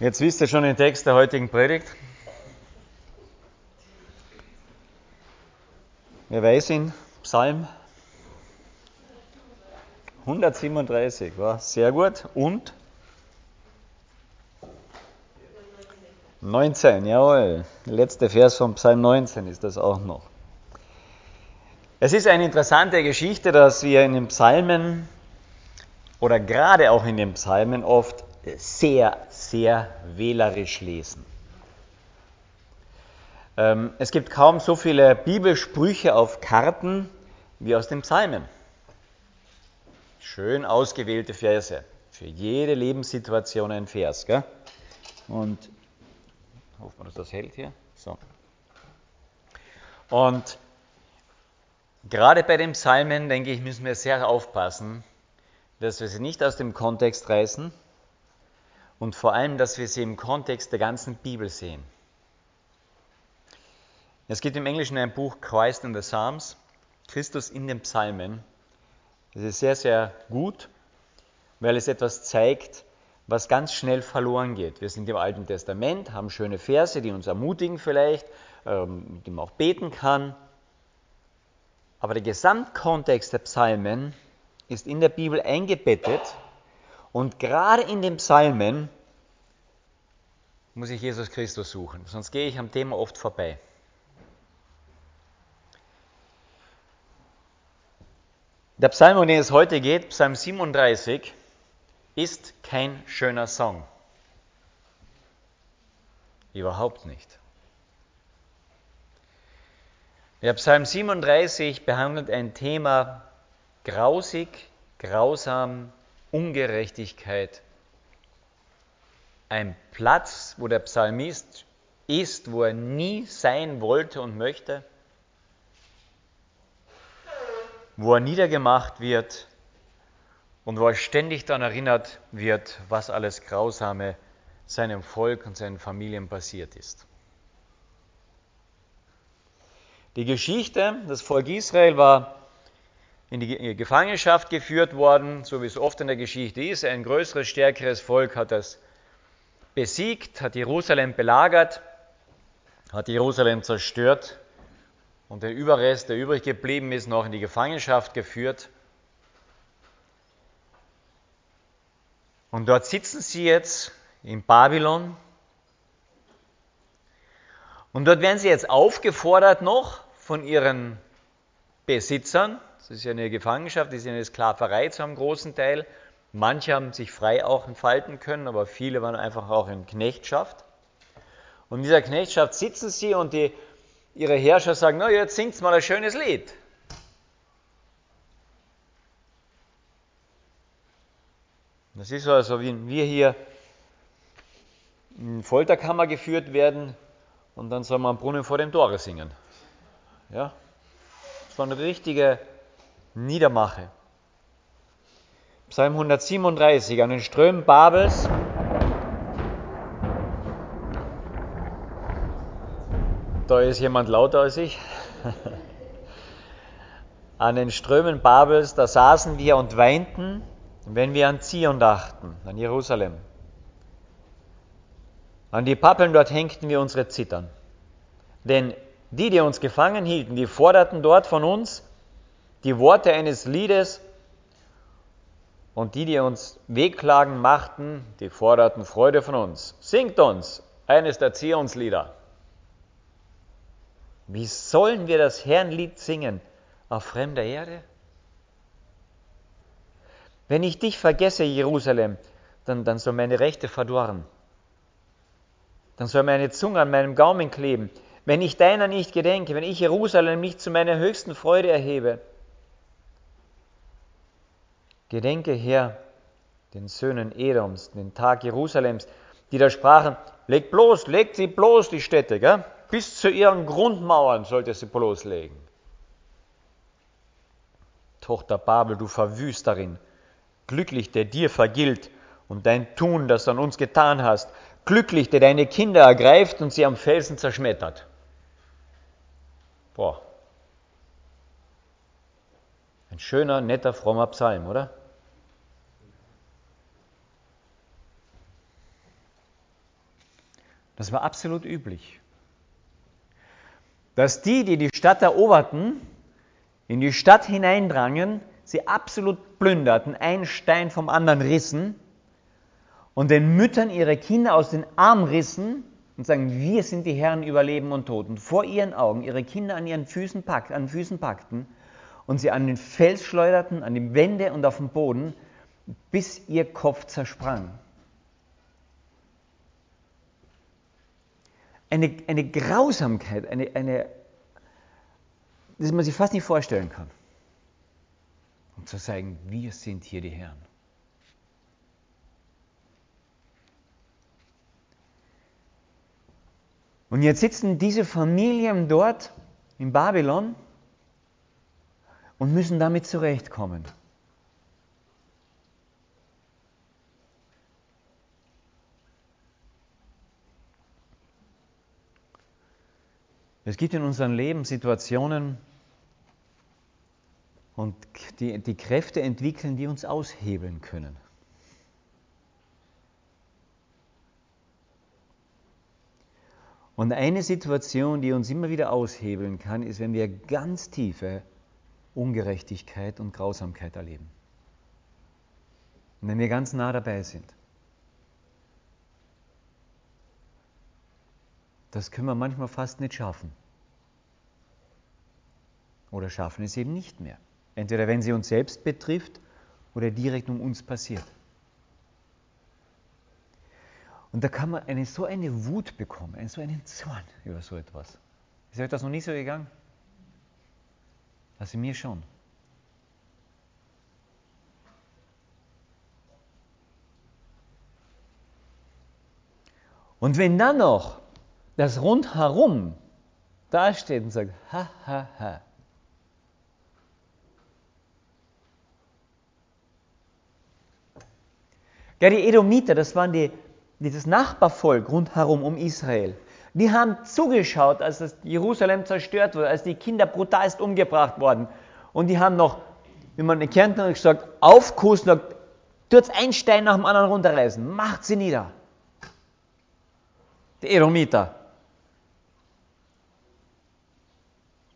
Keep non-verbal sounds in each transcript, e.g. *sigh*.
Jetzt wisst ihr schon den Text der heutigen Predigt. Wer weiß ihn? Psalm 137, war sehr gut. Und 19, jawohl. Der letzte Vers vom Psalm 19 ist das auch noch. Es ist eine interessante Geschichte, dass wir in den Psalmen oder gerade auch in den Psalmen oft sehr, sehr wählerisch lesen. Ähm, es gibt kaum so viele Bibelsprüche auf Karten wie aus den Psalmen. Schön ausgewählte Verse. Für jede Lebenssituation ein Vers. Gell? Und hoffen wir, dass das hält hier. So. Und gerade bei den Psalmen, denke ich, müssen wir sehr aufpassen, dass wir sie nicht aus dem Kontext reißen und vor allem, dass wir sie im Kontext der ganzen Bibel sehen. Es gibt im Englischen ein Buch Christ in the Psalms, Christus in den Psalmen. Das ist sehr, sehr gut, weil es etwas zeigt, was ganz schnell verloren geht. Wir sind im Alten Testament, haben schöne Verse, die uns ermutigen vielleicht, ähm, die man auch beten kann. Aber der Gesamtkontext der Psalmen ist in der Bibel eingebettet und gerade in den Psalmen muss ich Jesus Christus suchen, sonst gehe ich am Thema oft vorbei. Der Psalm, um den es heute geht, Psalm 37, ist kein schöner Song. Überhaupt nicht. Der Psalm 37 behandelt ein Thema grausig, grausam, Ungerechtigkeit. Ein Platz, wo der Psalmist ist, wo er nie sein wollte und möchte wo er niedergemacht wird und wo er ständig daran erinnert wird, was alles Grausame seinem Volk und seinen Familien passiert ist. Die Geschichte, das Volk Israel war in die Gefangenschaft geführt worden, so wie es oft in der Geschichte ist. Ein größeres, stärkeres Volk hat das besiegt, hat Jerusalem belagert, hat Jerusalem zerstört und der Überrest, der übrig geblieben ist, noch in die Gefangenschaft geführt. Und dort sitzen sie jetzt in Babylon. Und dort werden sie jetzt aufgefordert noch von ihren Besitzern, das ist ja eine Gefangenschaft, das ist ja eine Sklaverei zu einem großen Teil. Manche haben sich frei auch entfalten können, aber viele waren einfach auch in Knechtschaft. Und in dieser Knechtschaft sitzen sie und die ihre Herrscher sagen, na jetzt singt mal ein schönes Lied. Das ist so, also wie wir hier in Folterkammer geführt werden und dann soll man Brunnen vor dem Tore singen. Ja? Das war eine richtige Niedermache. Psalm 137, an den Strömen Babels Da ist jemand lauter als ich. *laughs* An den Strömen Babels, da saßen wir und weinten, wenn wir an Zion dachten, an Jerusalem. An die Pappeln dort hängten wir unsere Zittern. Denn die, die uns gefangen hielten, die forderten dort von uns die Worte eines Liedes und die, die uns Wehklagen machten, die forderten Freude von uns. Singt uns eines der Zionslieder. Wie sollen wir das Herrnlied singen auf fremder Erde? Wenn ich dich vergesse, Jerusalem, dann, dann soll meine Rechte verdorren. Dann soll meine Zunge an meinem Gaumen kleben. Wenn ich deiner nicht gedenke, wenn ich Jerusalem nicht zu meiner höchsten Freude erhebe. Gedenke, Herr, den Söhnen Edoms, den Tag Jerusalems, die da sprachen, legt bloß, legt sie bloß die Städte, gell? bis zu ihren Grundmauern sollte sie bloßlegen. Tochter Babel, du Verwüsterin, glücklich, der dir vergilt und dein Tun, das du an uns getan hast, glücklich, der deine Kinder ergreift und sie am Felsen zerschmettert. Boah. Ein schöner, netter, frommer Psalm, oder? Das war absolut üblich. Dass die, die die Stadt eroberten, in die Stadt hineindrangen, sie absolut plünderten, einen Stein vom anderen rissen und den Müttern ihre Kinder aus den Armen rissen und sagen, wir sind die Herren über Leben und Tod. Und vor ihren Augen ihre Kinder an ihren Füßen, pack, an Füßen packten und sie an den Fels schleuderten, an die Wände und auf den Boden, bis ihr Kopf zersprang. Eine, eine Grausamkeit, eine, eine, das man sich fast nicht vorstellen kann. Um zu sagen, wir sind hier die Herren. Und jetzt sitzen diese Familien dort in Babylon und müssen damit zurechtkommen. Es gibt in unserem Leben Situationen und die, die Kräfte entwickeln, die uns aushebeln können. Und eine Situation, die uns immer wieder aushebeln kann, ist, wenn wir ganz tiefe Ungerechtigkeit und Grausamkeit erleben. Und wenn wir ganz nah dabei sind. Das können wir manchmal fast nicht schaffen. Oder schaffen es eben nicht mehr. Entweder wenn sie uns selbst betrifft oder direkt um uns passiert. Und da kann man eine, so eine Wut bekommen, so einen Zorn über so etwas. Ist euch das noch nicht so gegangen? Also mir schon. Und wenn dann noch das rundherum dasteht und sagt, ha, ha, ha. Ja, die Edomiter, das waren die, dieses Nachbarvolk rundherum um Israel. Die haben zugeschaut, als das Jerusalem zerstört wurde, als die Kinder brutalst umgebracht wurden. Und die haben noch, wie man in Kärnten gesagt, aufkussen, tut ein Stein nach dem anderen runterreißen, macht sie nieder. Die Edomiter.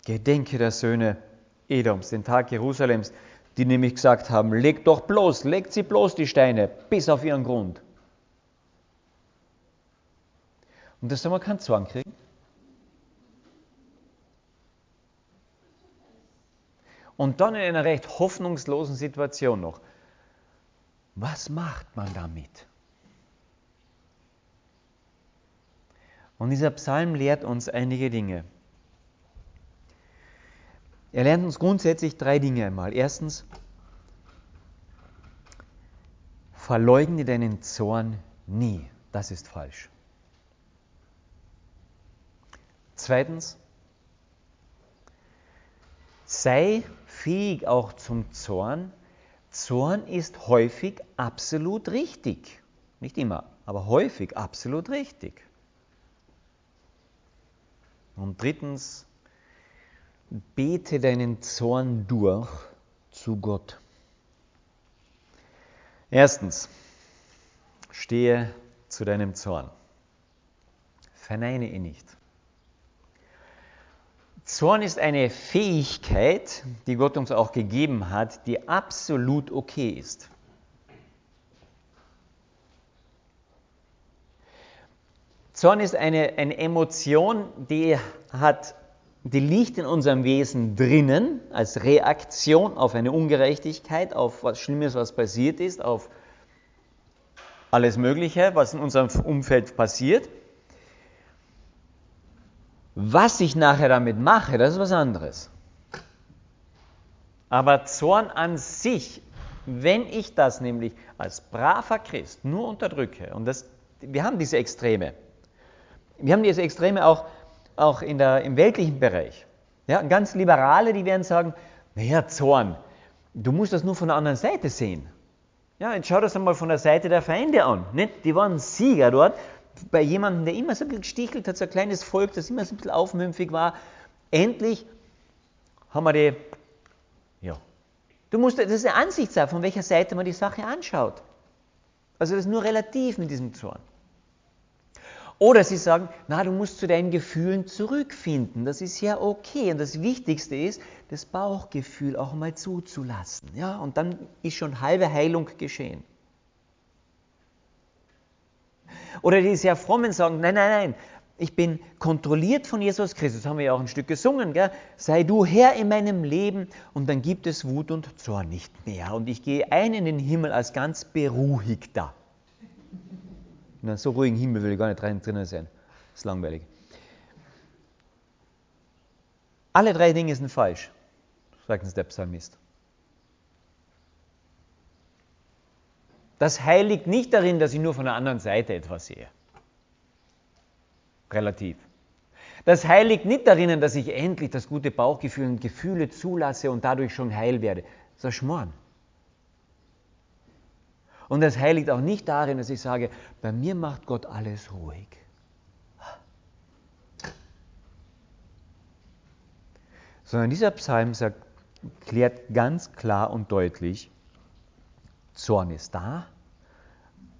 Gedenke der Söhne Edoms, den Tag Jerusalems, die nämlich gesagt haben, legt doch bloß, legt sie bloß die Steine bis auf ihren Grund. Und das soll man keinen Zwang kriegen. Und dann in einer recht hoffnungslosen Situation noch. Was macht man damit? Und dieser Psalm lehrt uns einige Dinge. Er lernt uns grundsätzlich drei Dinge einmal. Erstens, verleugne deinen Zorn nie. Das ist falsch. Zweitens, sei fähig auch zum Zorn. Zorn ist häufig absolut richtig. Nicht immer, aber häufig absolut richtig. Und drittens, bete deinen Zorn durch zu Gott. Erstens, stehe zu deinem Zorn. Verneine ihn nicht. Zorn ist eine Fähigkeit, die Gott uns auch gegeben hat, die absolut okay ist. Zorn ist eine, eine Emotion, die hat die liegt in unserem Wesen drinnen als Reaktion auf eine Ungerechtigkeit, auf was Schlimmes, was passiert ist, auf alles Mögliche, was in unserem Umfeld passiert. Was ich nachher damit mache, das ist was anderes. Aber Zorn an sich, wenn ich das nämlich als braver Christ nur unterdrücke, und das, wir haben diese Extreme, wir haben diese Extreme auch auch in der, im weltlichen Bereich. Ja, ganz Liberale, die werden sagen, naja, Zorn, du musst das nur von der anderen Seite sehen. Ja, jetzt schau das einmal von der Seite der Feinde an. Nicht? Die waren Sieger dort. Bei jemandem, der immer so ein bisschen gestichelt hat, so ein kleines Volk, das immer so ein bisschen aufmümpfig war. Endlich haben wir die, ja. Du musst, das ist eine Ansichtssache, von welcher Seite man die Sache anschaut. Also das ist nur relativ mit diesem Zorn. Oder sie sagen, na, du musst zu deinen Gefühlen zurückfinden. Das ist ja okay. Und das Wichtigste ist, das Bauchgefühl auch mal zuzulassen. Ja, und dann ist schon halbe Heilung geschehen. Oder die sehr frommen sagen, nein, nein, nein, ich bin kontrolliert von Jesus Christus, haben wir ja auch ein Stück gesungen, gell? sei du Herr in meinem Leben und dann gibt es Wut und Zorn nicht mehr und ich gehe ein in den Himmel als ganz beruhigter. In einem so ruhigen Himmel will ich gar nicht drinnen sein, das ist langweilig. Alle drei Dinge sind falsch, sagt uns der Psalmist. Das Heil liegt nicht darin, dass ich nur von der anderen Seite etwas sehe relativ. Das Heil liegt nicht darin, dass ich endlich das gute Bauchgefühl und Gefühle zulasse und dadurch schon heil werde. Das ist ein Schmarrn. Und das Heil liegt auch nicht darin, dass ich sage, bei mir macht Gott alles ruhig. Sondern dieser Psalm sagt, klärt ganz klar und deutlich, Zorn ist da,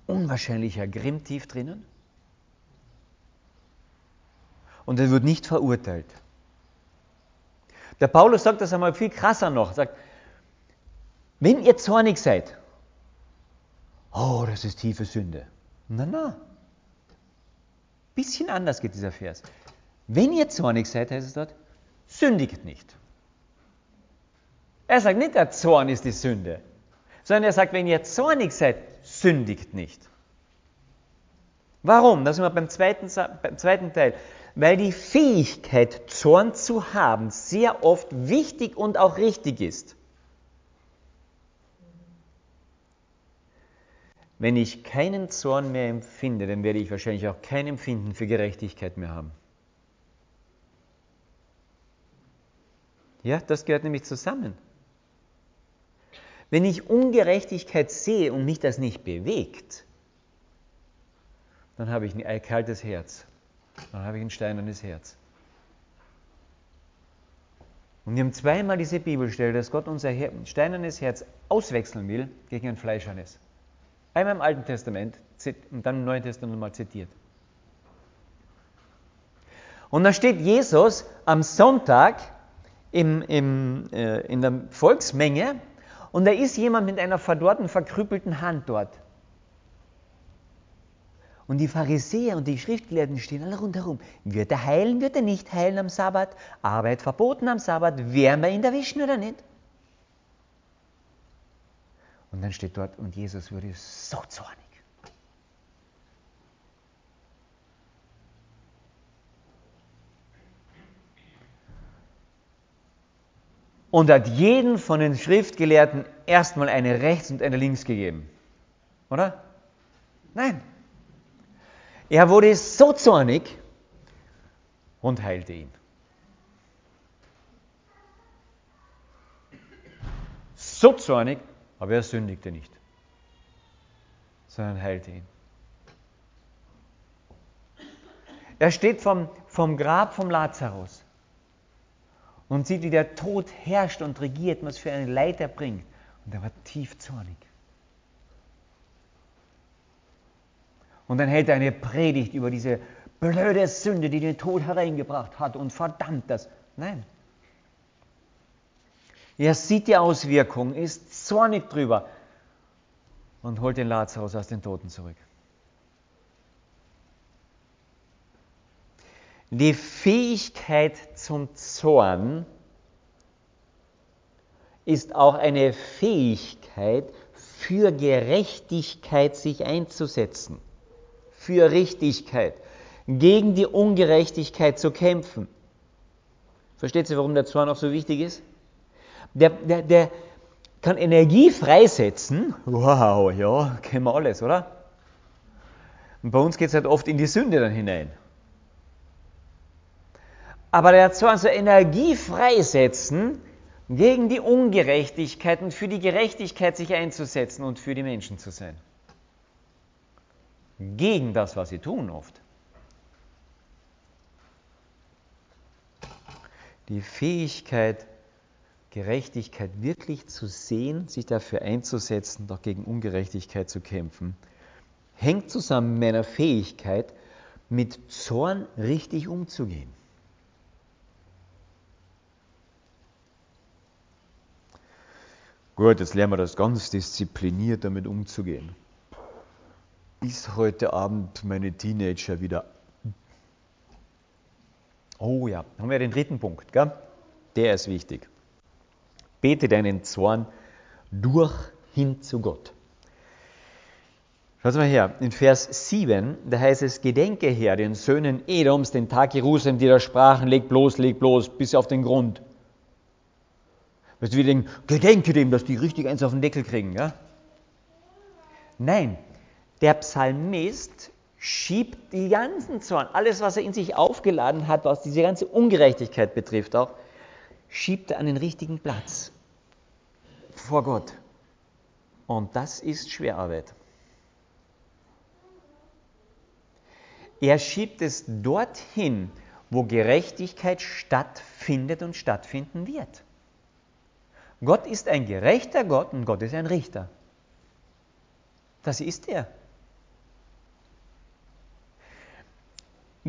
unwahrscheinlicher Grimm tief drinnen, und er wird nicht verurteilt. Der Paulus sagt das einmal viel krasser noch. Sagt, wenn ihr zornig seid, oh, das ist tiefe Sünde. Na, na. Bisschen anders geht dieser Vers. Wenn ihr zornig seid, heißt es dort, sündigt nicht. Er sagt nicht, der Zorn ist die Sünde, sondern er sagt, wenn ihr zornig seid, sündigt nicht. Warum? Da sind wir beim zweiten, beim zweiten Teil weil die Fähigkeit, Zorn zu haben, sehr oft wichtig und auch richtig ist. Wenn ich keinen Zorn mehr empfinde, dann werde ich wahrscheinlich auch kein Empfinden für Gerechtigkeit mehr haben. Ja, das gehört nämlich zusammen. Wenn ich Ungerechtigkeit sehe und mich das nicht bewegt, dann habe ich ein kaltes Herz. Dann habe ich ein steinernes Herz. Und wir haben zweimal diese Bibelstelle, dass Gott unser steinernes Herz auswechseln will gegen ein fleischernes. Einmal im Alten Testament und dann im Neuen Testament nochmal zitiert. Und da steht Jesus am Sonntag im, im, äh, in der Volksmenge und da ist jemand mit einer verdorrten, verkrüppelten Hand dort. Und die Pharisäer und die Schriftgelehrten stehen alle rundherum. Wird er heilen, wird er nicht heilen am Sabbat? Arbeit verboten am Sabbat? Werden wir ihn erwischen oder nicht? Und dann steht dort, und Jesus wurde so zornig. Und hat jeden von den Schriftgelehrten erstmal eine rechts und eine links gegeben. Oder? Nein, er wurde so zornig und heilte ihn. So zornig, aber er sündigte nicht, sondern heilte ihn. Er steht vom, vom Grab vom Lazarus und sieht, wie der Tod herrscht und regiert, was für ein Leid er bringt. Und er war tief zornig. Und dann hält er eine Predigt über diese blöde Sünde, die den Tod hereingebracht hat und verdammt das. Nein. Er sieht die Auswirkung, ist zornig drüber und holt den Lazarus aus den Toten zurück. Die Fähigkeit zum Zorn ist auch eine Fähigkeit für Gerechtigkeit sich einzusetzen für Richtigkeit, gegen die Ungerechtigkeit zu kämpfen. Versteht ihr, warum der Zorn auch so wichtig ist? Der, der, der kann Energie freisetzen. Wow, ja, kennen wir alles, oder? Und bei uns geht es halt oft in die Sünde dann hinein. Aber der soll Energie freisetzen, gegen die Ungerechtigkeit und für die Gerechtigkeit sich einzusetzen und für die Menschen zu sein gegen das, was sie tun oft. Die Fähigkeit, Gerechtigkeit wirklich zu sehen, sich dafür einzusetzen, doch gegen Ungerechtigkeit zu kämpfen, hängt zusammen mit einer Fähigkeit, mit Zorn richtig umzugehen. Gut, jetzt lernen wir das ganz diszipliniert damit umzugehen. Ist heute Abend meine Teenager wieder. Oh ja, haben wir den dritten Punkt, gell? Der ist wichtig. Bete deinen Zorn durch hin zu Gott. Schaut mal her, in Vers 7, da heißt es, Gedenke her den Söhnen Edoms, den Tag Jerusalem, die da sprachen, leg bloß, leg bloß, bis auf den Grund. Weißt du, wir denken, gedenke dem, dass die richtig eins auf den Deckel kriegen. Ja? Nein, der Psalmist schiebt die ganzen Zorn, alles, was er in sich aufgeladen hat, was diese ganze Ungerechtigkeit betrifft auch, schiebt er an den richtigen Platz vor Gott. Und das ist Schwerarbeit. Er schiebt es dorthin, wo Gerechtigkeit stattfindet und stattfinden wird. Gott ist ein gerechter Gott und Gott ist ein Richter. Das ist er.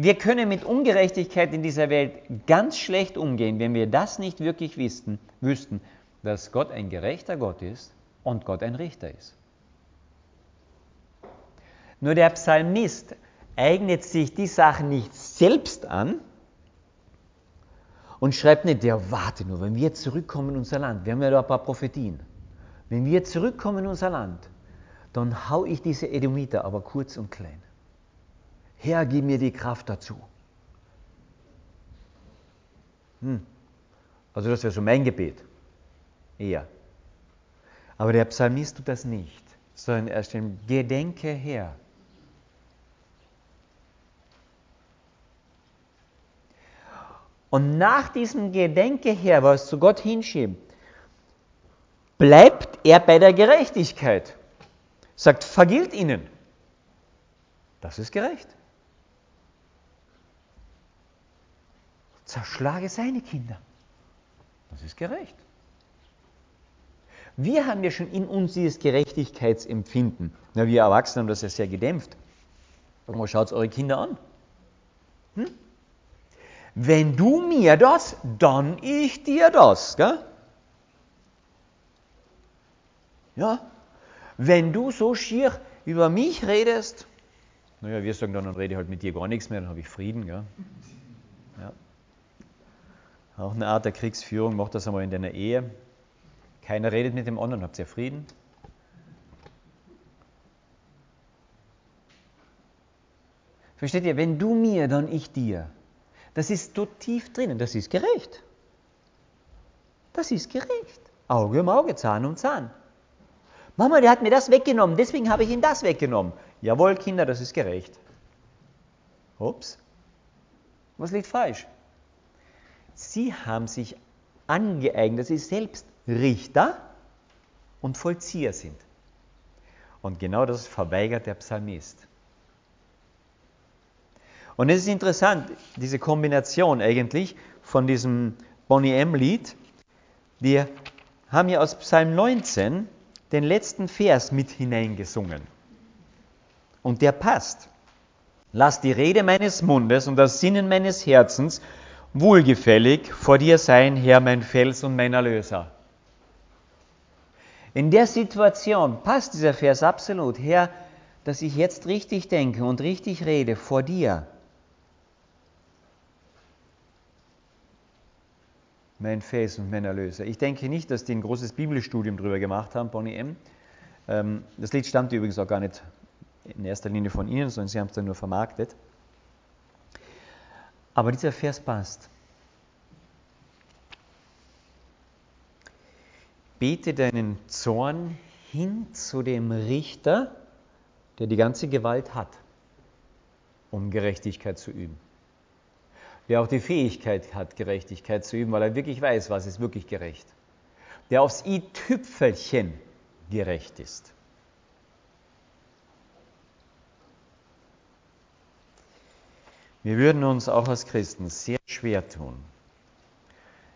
Wir können mit Ungerechtigkeit in dieser Welt ganz schlecht umgehen, wenn wir das nicht wirklich wüssten, wüssten, dass Gott ein gerechter Gott ist und Gott ein Richter ist. Nur der Psalmist eignet sich die Sachen nicht selbst an und schreibt nicht, ja, warte nur, wenn wir zurückkommen in unser Land, wir haben ja da ein paar Prophetien, wenn wir zurückkommen in unser Land, dann hau ich diese Edomiter aber kurz und klein. Herr, gib mir die Kraft dazu. Hm. Also das wäre so mein Gebet. Eher. Aber der Psalmist tut das nicht, sondern er stellt, gedenke her. Und nach diesem Gedenke her, was zu Gott hinschiebt, bleibt er bei der Gerechtigkeit. Sagt, vergilt ihnen. Das ist gerecht. Zerschlage seine Kinder. Das ist gerecht. Wir haben ja schon in uns dieses Gerechtigkeitsempfinden. Na, wir Erwachsenen haben das ja sehr gedämpft. Aber schaut eure Kinder an. Hm? wenn du mir das, dann ich dir das. Gell? Ja, wenn du so schier über mich redest, naja, wir sagen dann, dann rede ich halt mit dir gar nichts mehr, dann habe ich Frieden. Gell? Ja. Auch eine Art der Kriegsführung, mach das einmal in deiner Ehe. Keiner redet mit dem anderen, habt ihr Frieden. Versteht ihr, wenn du mir, dann ich dir. Das ist so tief drinnen, das ist gerecht. Das ist gerecht. Auge um Auge, Zahn um Zahn. Mama, der hat mir das weggenommen, deswegen habe ich ihm das weggenommen. Jawohl, Kinder, das ist gerecht. Ups. Was liegt falsch? Sie haben sich angeeignet, dass sie selbst Richter und Vollzieher sind. Und genau das verweigert der Psalmist. Und es ist interessant, diese Kombination eigentlich von diesem Bonnie M-Lied. Wir haben ja aus Psalm 19 den letzten Vers mit hineingesungen. Und der passt. Lass die Rede meines Mundes und das Sinnen meines Herzens wohlgefällig vor dir sein, Herr, mein Fels und mein Erlöser. In der Situation passt dieser Vers absolut. Herr, dass ich jetzt richtig denke und richtig rede vor dir. mein Fels und mein Erlöser. Ich denke nicht, dass die ein großes Bibelstudium darüber gemacht haben, Bonnie M. Ähm, das Lied stammt übrigens auch gar nicht in erster Linie von Ihnen, sondern Sie haben es dann nur vermarktet. Aber dieser Vers passt. Bete deinen Zorn hin zu dem Richter, der die ganze Gewalt hat, um Gerechtigkeit zu üben der auch die Fähigkeit hat, Gerechtigkeit zu üben, weil er wirklich weiß, was ist wirklich gerecht. Der aufs i-Tüpfelchen gerecht ist. Wir würden uns auch als Christen sehr schwer tun,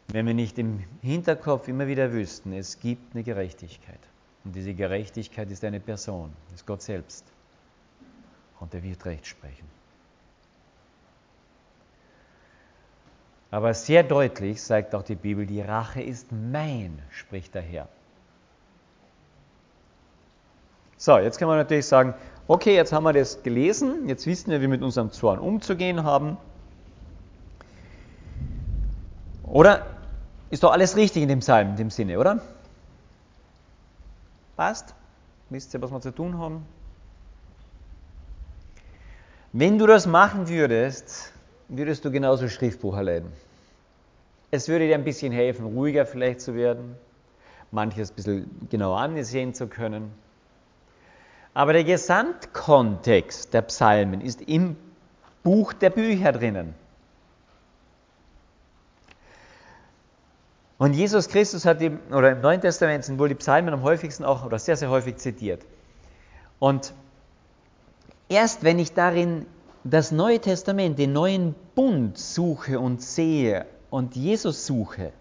wenn wir nicht im Hinterkopf immer wieder wüssten, es gibt eine Gerechtigkeit. Und diese Gerechtigkeit ist eine Person, ist Gott selbst. Und er wird Recht sprechen. Aber sehr deutlich sagt auch die Bibel, die Rache ist mein, spricht der Herr. So, jetzt kann man natürlich sagen, okay, jetzt haben wir das gelesen, jetzt wissen wir, wie wir mit unserem Zorn umzugehen haben. Oder ist doch alles richtig in dem Psalm, in dem Sinne, oder? Passt? Wisst ihr, was wir zu tun haben? Wenn du das machen würdest, würdest du genauso Schriftbuch erleiden. Es würde dir ein bisschen helfen, ruhiger vielleicht zu werden, manches ein bisschen genauer ansehen zu können. Aber der Gesamtkontext der Psalmen ist im Buch der Bücher drinnen. Und Jesus Christus hat im, oder im Neuen Testament sind wohl die Psalmen am häufigsten auch oder sehr, sehr häufig zitiert. Und erst wenn ich darin das Neue Testament, den neuen Bund suche und sehe und Jesus suche,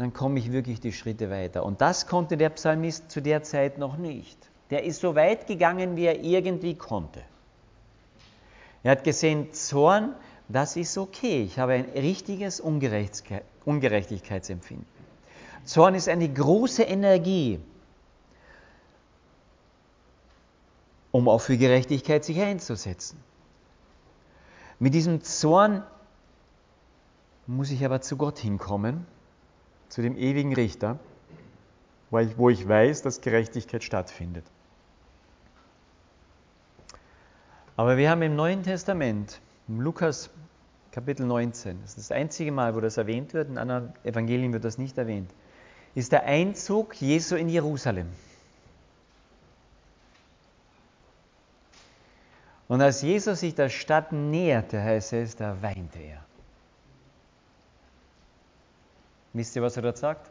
dann komme ich wirklich die Schritte weiter. Und das konnte der Psalmist zu der Zeit noch nicht. Der ist so weit gegangen, wie er irgendwie konnte. Er hat gesehen, Zorn, das ist okay. Ich habe ein richtiges Ungerechtigkeitsempfinden. Zorn ist eine große Energie, um auch für Gerechtigkeit sich einzusetzen. Mit diesem Zorn muss ich aber zu Gott hinkommen zu dem ewigen Richter, wo ich weiß, dass Gerechtigkeit stattfindet. Aber wir haben im Neuen Testament, im Lukas Kapitel 19, das ist das einzige Mal, wo das erwähnt wird, in anderen Evangelien wird das nicht erwähnt, ist der Einzug Jesu in Jerusalem. Und als Jesus sich der Stadt näherte, heißt es, da weinte er. Wisst ihr, was er dort sagt?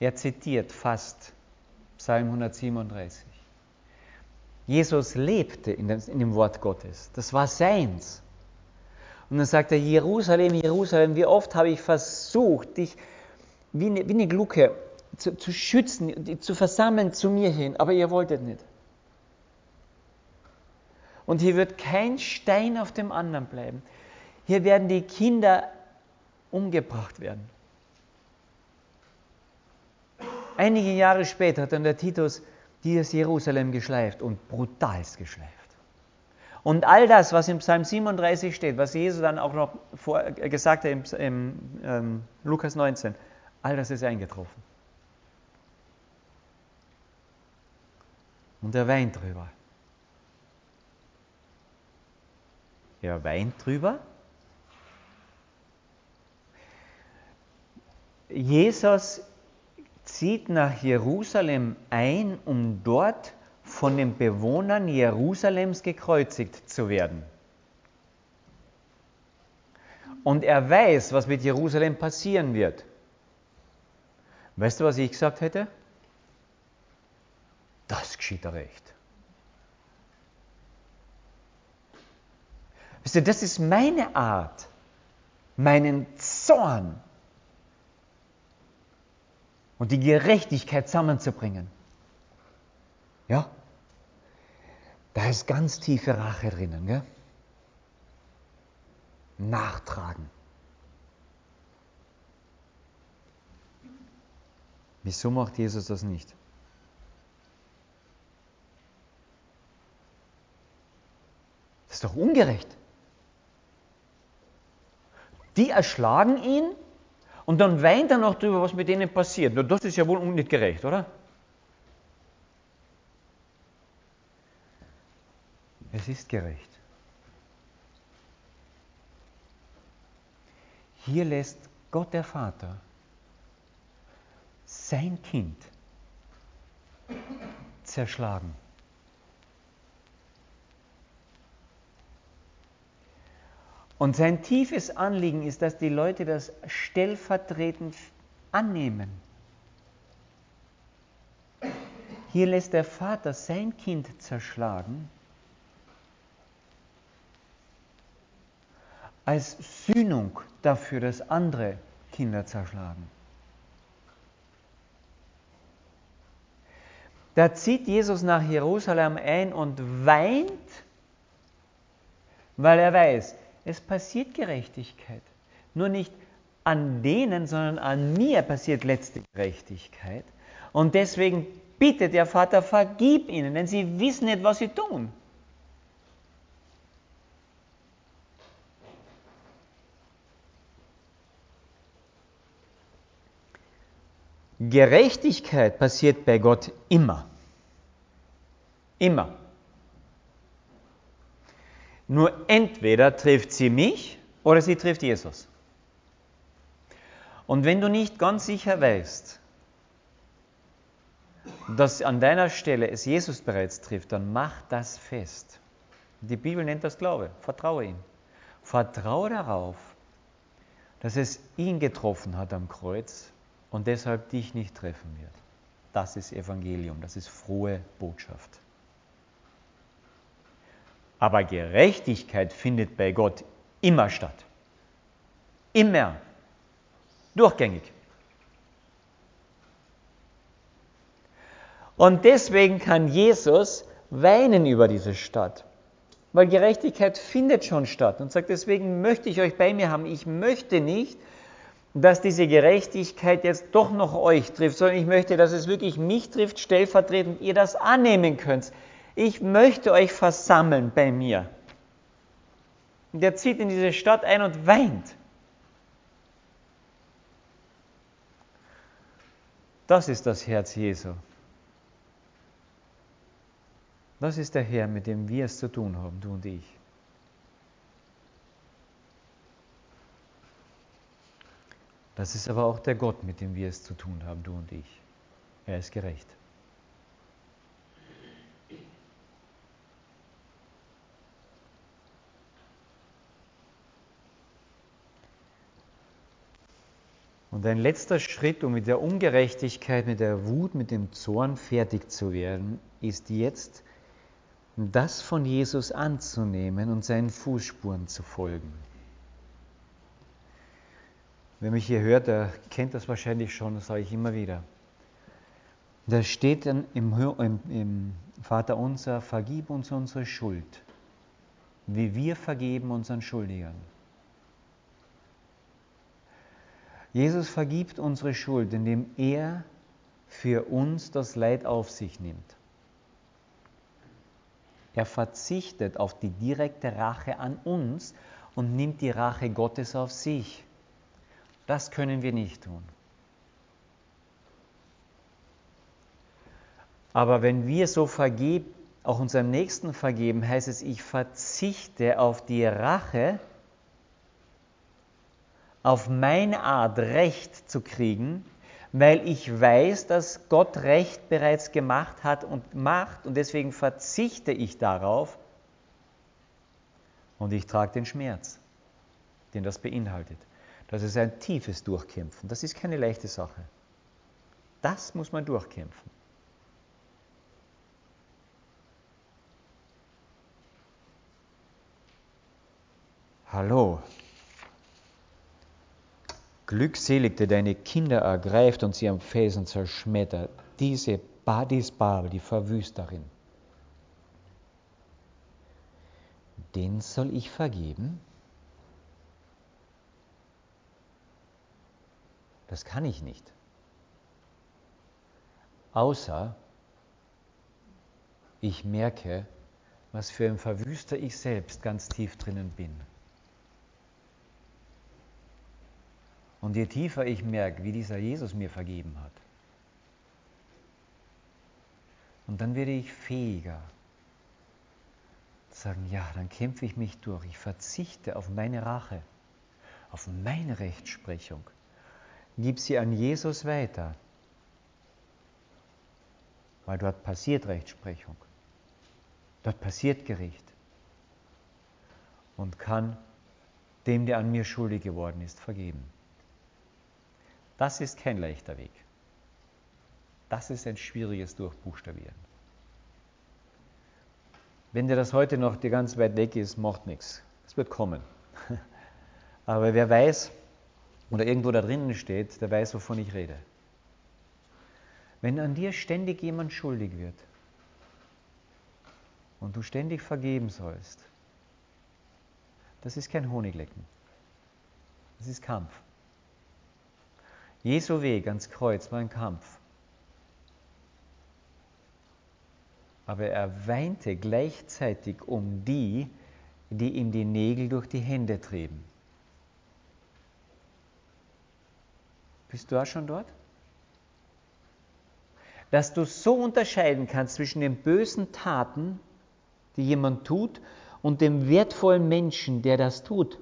Er zitiert fast Psalm 137. Jesus lebte in dem, in dem Wort Gottes. Das war seins. Und dann sagt er, Jerusalem, Jerusalem, wie oft habe ich versucht, dich wie eine, wie eine Glucke zu, zu schützen, zu versammeln zu mir hin, aber ihr wolltet nicht. Und hier wird kein Stein auf dem anderen bleiben. Hier werden die Kinder umgebracht werden. Einige Jahre später hat dann der Titus dieses Jerusalem geschleift und brutalst geschleift. Und all das, was im Psalm 37 steht, was Jesus dann auch noch vor, äh, gesagt hat im, im ähm, Lukas 19, all das ist eingetroffen. Und er weint drüber. Er weint drüber, Jesus zieht nach Jerusalem ein, um dort von den Bewohnern Jerusalems gekreuzigt zu werden. Und er weiß, was mit Jerusalem passieren wird. Weißt du, was ich gesagt hätte? Das geschieht recht. Weißt du, das ist meine Art, meinen Zorn und die Gerechtigkeit zusammenzubringen. Ja? Da ist ganz tiefe Rache drinnen. Gell? Nachtragen. Wieso macht Jesus das nicht? Das ist doch ungerecht. Die erschlagen ihn und dann weint er noch darüber, was mit denen passiert. das ist ja wohl nicht gerecht, oder? Es ist gerecht. Hier lässt Gott der Vater sein Kind zerschlagen. Und sein tiefes Anliegen ist, dass die Leute das stellvertretend annehmen. Hier lässt der Vater sein Kind zerschlagen als Sühnung dafür, dass andere Kinder zerschlagen. Da zieht Jesus nach Jerusalem ein und weint weil er weiß, es passiert Gerechtigkeit. Nur nicht an denen, sondern an mir passiert letzte Gerechtigkeit. Und deswegen bittet der Vater, vergib ihnen, denn sie wissen nicht, was sie tun. Gerechtigkeit passiert bei Gott immer. Immer. Nur entweder trifft sie mich oder sie trifft Jesus. Und wenn du nicht ganz sicher weißt, dass an deiner Stelle es Jesus bereits trifft, dann mach das fest. Die Bibel nennt das Glaube. Vertraue ihm. Vertraue darauf, dass es ihn getroffen hat am Kreuz und deshalb dich nicht treffen wird. Das ist Evangelium, das ist frohe Botschaft. Aber Gerechtigkeit findet bei Gott immer statt. Immer. Durchgängig. Und deswegen kann Jesus weinen über diese Stadt. Weil Gerechtigkeit findet schon statt und sagt, deswegen möchte ich euch bei mir haben. Ich möchte nicht, dass diese Gerechtigkeit jetzt doch noch euch trifft, sondern ich möchte, dass es wirklich mich trifft, stellvertretend ihr das annehmen könnt. Ich möchte euch versammeln bei mir. Und er zieht in diese Stadt ein und weint. Das ist das Herz Jesu. Das ist der Herr, mit dem wir es zu tun haben, du und ich. Das ist aber auch der Gott, mit dem wir es zu tun haben, du und ich. Er ist gerecht. Und ein letzter Schritt, um mit der Ungerechtigkeit, mit der Wut, mit dem Zorn fertig zu werden, ist jetzt, das von Jesus anzunehmen und seinen Fußspuren zu folgen. Wer mich hier hört, der kennt das wahrscheinlich schon, das sage ich immer wieder. Da steht dann im, im, im Vater unser, vergib uns unsere Schuld, wie wir vergeben unseren Schuldigern. Jesus vergibt unsere Schuld, indem er für uns das Leid auf sich nimmt. Er verzichtet auf die direkte Rache an uns und nimmt die Rache Gottes auf sich. Das können wir nicht tun. Aber wenn wir so vergeben, auch unserem Nächsten vergeben, heißt es, ich verzichte auf die Rache, auf meine Art Recht zu kriegen, weil ich weiß, dass Gott Recht bereits gemacht hat und macht und deswegen verzichte ich darauf und ich trage den Schmerz, den das beinhaltet. Das ist ein tiefes Durchkämpfen. Das ist keine leichte Sache. Das muss man durchkämpfen. Hallo. Glückselig, der deine Kinder ergreift und sie am Felsen zerschmettert. Diese Badis Babel, die Verwüsterin. Den soll ich vergeben? Das kann ich nicht. Außer ich merke, was für ein Verwüster ich selbst ganz tief drinnen bin. Und je tiefer ich merke, wie dieser Jesus mir vergeben hat, und dann werde ich fähiger zu sagen, ja, dann kämpfe ich mich durch. Ich verzichte auf meine Rache, auf meine Rechtsprechung gib sie an Jesus weiter. Weil dort passiert Rechtsprechung. Dort passiert Gericht. Und kann dem, der an mir schuldig geworden ist, vergeben. Das ist kein leichter Weg. Das ist ein schwieriges Durchbuchstabieren. Wenn dir das heute noch die ganz weit weg ist, macht nichts. Es wird kommen. *laughs* Aber wer weiß, oder irgendwo da drinnen steht, der weiß, wovon ich rede. Wenn an dir ständig jemand schuldig wird und du ständig vergeben sollst, Das ist kein Honiglecken. Das ist Kampf. Jesu Weg ans Kreuz war ein Kampf. Aber er weinte gleichzeitig um die, die ihm die Nägel durch die Hände trieben. Bist du auch schon dort? Dass du so unterscheiden kannst zwischen den bösen Taten, die jemand tut, und dem wertvollen Menschen, der das tut.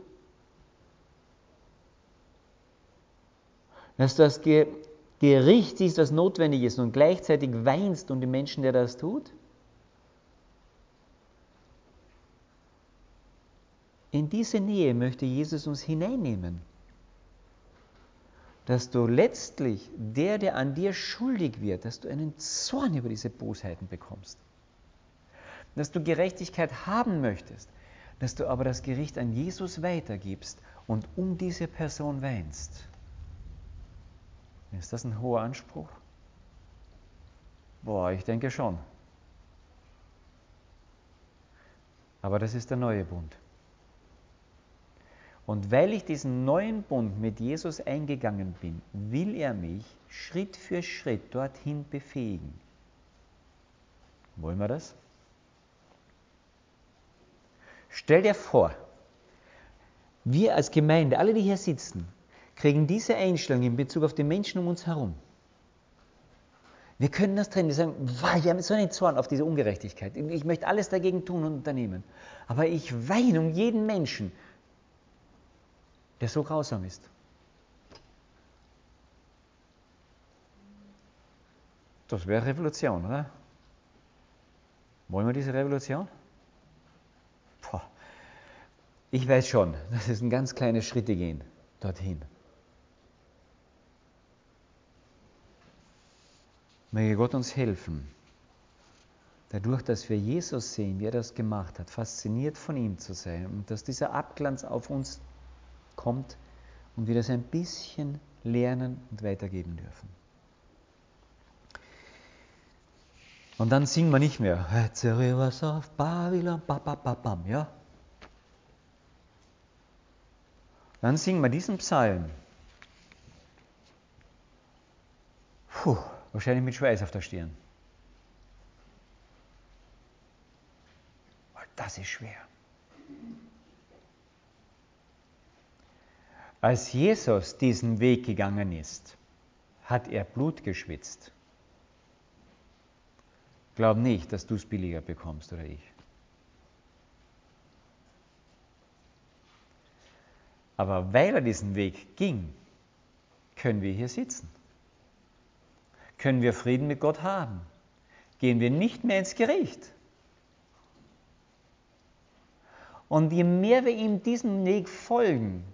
Dass das Gericht siehst, was notwendig ist, und gleichzeitig weinst um den Menschen, der das tut. In diese Nähe möchte Jesus uns hineinnehmen. Dass du letztlich der, der an dir schuldig wird, dass du einen Zorn über diese Bosheiten bekommst. Dass du Gerechtigkeit haben möchtest, dass du aber das Gericht an Jesus weitergibst und um diese Person weinst. Ist das ein hoher Anspruch? Boah, ich denke schon. Aber das ist der neue Bund. Und weil ich diesen neuen Bund mit Jesus eingegangen bin, will er mich Schritt für Schritt dorthin befähigen. Wollen wir das? Stell dir vor, wir als Gemeinde, alle, die hier sitzen, kriegen diese Einstellung in Bezug auf die Menschen um uns herum. Wir können das trennen. Wir sagen, wow, wir haben so einen Zorn auf diese Ungerechtigkeit. Ich möchte alles dagegen tun und unternehmen. Aber ich weine um jeden Menschen, der so grausam ist. Das wäre Revolution, oder? Wollen wir diese Revolution? Boah. Ich weiß schon, dass es ein ganz kleine Schritte gehen dorthin. Möge Gott uns helfen, dadurch, dass wir Jesus sehen, wie er das gemacht hat, fasziniert von ihm zu sein und dass dieser Abglanz auf uns kommt und wir das ein bisschen lernen und weitergeben dürfen. Und dann singen wir nicht mehr, auf Babylon, ja? Dann singen wir diesen Psalm. Puh, wahrscheinlich mit Schweiß auf der Stirn. Das ist schwer. Als Jesus diesen Weg gegangen ist, hat er Blut geschwitzt. Glaub nicht, dass du es billiger bekommst oder ich. Aber weil er diesen Weg ging, können wir hier sitzen. Können wir Frieden mit Gott haben. Gehen wir nicht mehr ins Gericht. Und je mehr wir ihm diesen Weg folgen,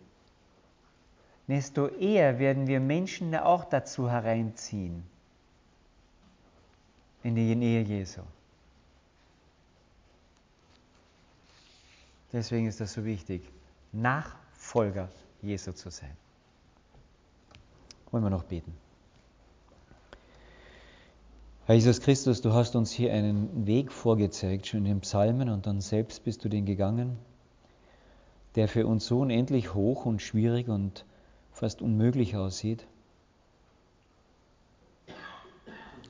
desto eher werden wir Menschen auch dazu hereinziehen in die Nähe Jesu. Deswegen ist das so wichtig, Nachfolger Jesu zu sein. Wollen wir noch beten? Herr Jesus Christus, du hast uns hier einen Weg vorgezeigt, schon in den Psalmen, und dann selbst bist du den gegangen, der für uns so unendlich hoch und schwierig und fast unmöglich aussieht.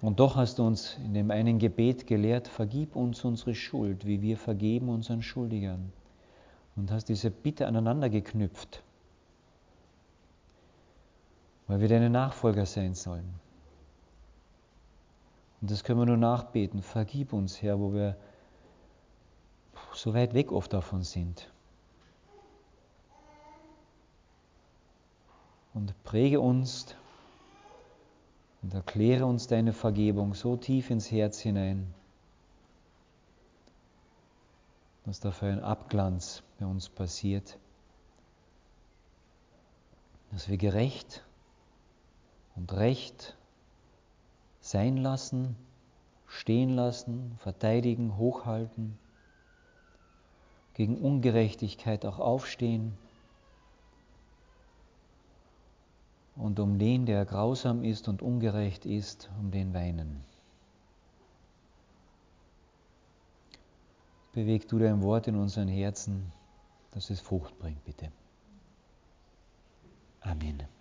Und doch hast du uns in dem einen Gebet gelehrt, vergib uns unsere Schuld, wie wir vergeben unseren Schuldigern. Und hast diese Bitte aneinander geknüpft, weil wir deine Nachfolger sein sollen. Und das können wir nur nachbeten. Vergib uns, Herr, wo wir so weit weg oft davon sind. und präge uns und erkläre uns deine Vergebung so tief ins Herz hinein, dass dafür ein Abglanz bei uns passiert, dass wir gerecht und recht sein lassen, stehen lassen, verteidigen, hochhalten, gegen Ungerechtigkeit auch aufstehen und um den, der grausam ist und ungerecht ist, um den weinen. Beweg du dein Wort in unseren Herzen, dass es Frucht bringt, bitte. Amen.